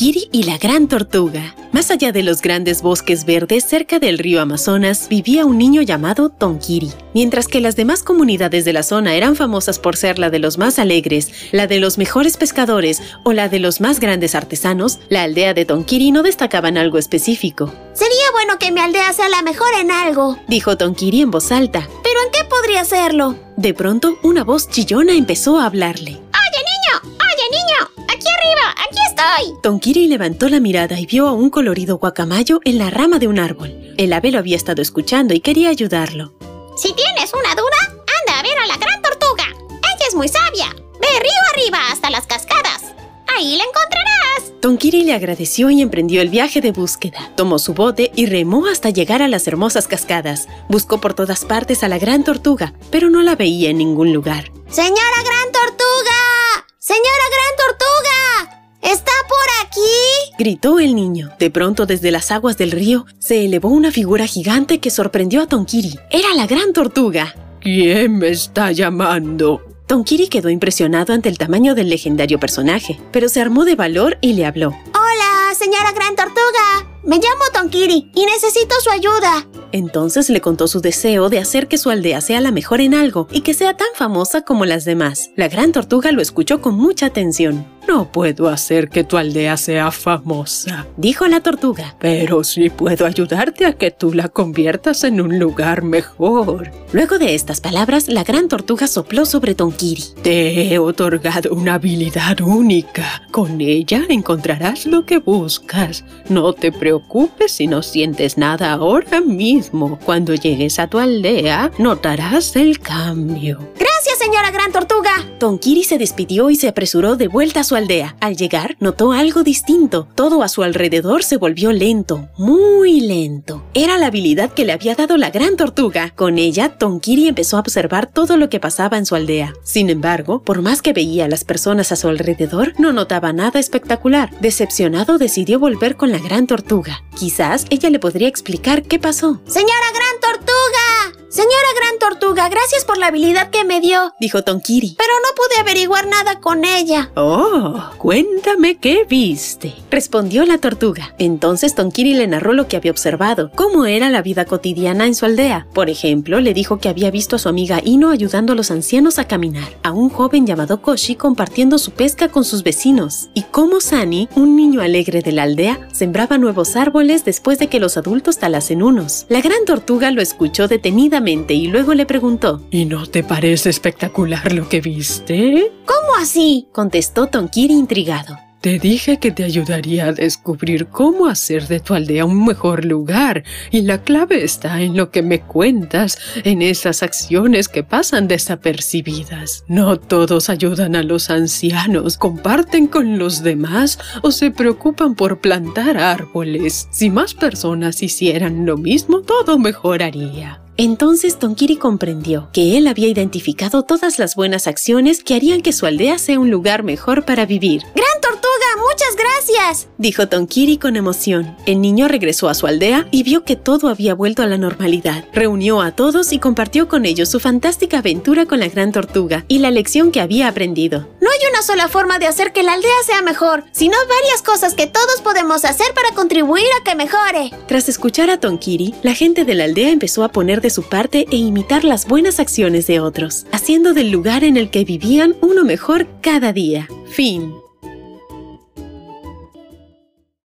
Y la gran tortuga. Más allá de los grandes bosques verdes cerca del río Amazonas vivía un niño llamado Tonkiri. Mientras que las demás comunidades de la zona eran famosas por ser la de los más alegres, la de los mejores pescadores o la de los más grandes artesanos, la aldea de Tonkiri no destacaba en algo específico. Sería bueno que mi aldea sea la mejor en algo, dijo Tonkiri en voz alta. ¿Pero en qué podría serlo? De pronto, una voz chillona empezó a hablarle. Estoy! Tonkiri levantó la mirada y vio a un colorido guacamayo en la rama de un árbol. El ave lo había estado escuchando y quería ayudarlo. Si tienes una duda, anda a ver a la gran tortuga. Ella es muy sabia. Ve río arriba hasta las cascadas. Ahí la encontrarás. Tonkiri le agradeció y emprendió el viaje de búsqueda. Tomó su bote y remó hasta llegar a las hermosas cascadas. Buscó por todas partes a la gran tortuga, pero no la veía en ningún lugar. ¡Señora gran tortuga! ¡Señora Gritó el niño. De pronto, desde las aguas del río, se elevó una figura gigante que sorprendió a Tonkiri. Era la gran tortuga. ¿Quién me está llamando? Tonkiri quedó impresionado ante el tamaño del legendario personaje, pero se armó de valor y le habló. Hola, señora gran tortuga. Me llamo Tonkiri y necesito su ayuda. Entonces le contó su deseo de hacer que su aldea sea la mejor en algo y que sea tan famosa como las demás. La gran tortuga lo escuchó con mucha atención. No puedo hacer que tu aldea sea famosa, dijo la tortuga. Pero sí puedo ayudarte a que tú la conviertas en un lugar mejor. Luego de estas palabras, la gran tortuga sopló sobre Tonkiri. Te he otorgado una habilidad única. Con ella encontrarás lo que buscas. No te preocupes si no sientes nada ahora mismo. Cuando llegues a tu aldea, notarás el cambio. Gracias, señora gran tortuga. Tonkiri se despidió y se apresuró de vuelta a su aldea. Al llegar, notó algo distinto. Todo a su alrededor se volvió lento, muy lento. Era la habilidad que le había dado la gran tortuga. Con ella, Tonkiri empezó a observar todo lo que pasaba en su aldea. Sin embargo, por más que veía a las personas a su alrededor, no notaba nada espectacular. Decepcionado, decidió volver con la gran tortuga. Quizás ella le podría explicar qué pasó. ¡Señora gran! Señora gran tortuga, gracias por la habilidad que me dio, dijo Tonkiri. Pero no pude averiguar nada con ella. Oh, cuéntame qué viste, respondió la tortuga. Entonces Tonkiri le narró lo que había observado, cómo era la vida cotidiana en su aldea. Por ejemplo, le dijo que había visto a su amiga Ino ayudando a los ancianos a caminar, a un joven llamado Koshi compartiendo su pesca con sus vecinos, y cómo Sani, un niño alegre de la aldea, sembraba nuevos árboles después de que los adultos talasen unos. La gran tortuga lo escuchó y luego le preguntó ¿Y no te parece espectacular lo que viste? ¿Cómo así? contestó Tonkiri intrigado. Te dije que te ayudaría a descubrir cómo hacer de tu aldea un mejor lugar, y la clave está en lo que me cuentas, en esas acciones que pasan desapercibidas. No todos ayudan a los ancianos, comparten con los demás o se preocupan por plantar árboles. Si más personas hicieran lo mismo, todo mejoraría. Entonces Tonkiri comprendió que él había identificado todas las buenas acciones que harían que su aldea sea un lugar mejor para vivir. ¡Gran tortuga! ¡Muchas gracias! dijo Tonkiri con emoción. El niño regresó a su aldea y vio que todo había vuelto a la normalidad. Reunió a todos y compartió con ellos su fantástica aventura con la gran tortuga y la lección que había aprendido. No hay una sola forma de hacer que la aldea sea mejor, sino varias cosas que todos podemos hacer para contribuir a que mejore. Tras escuchar a Tonkiri, la gente de la aldea empezó a poner de su parte e imitar las buenas acciones de otros, haciendo del lugar en el que vivían uno mejor cada día. Fin.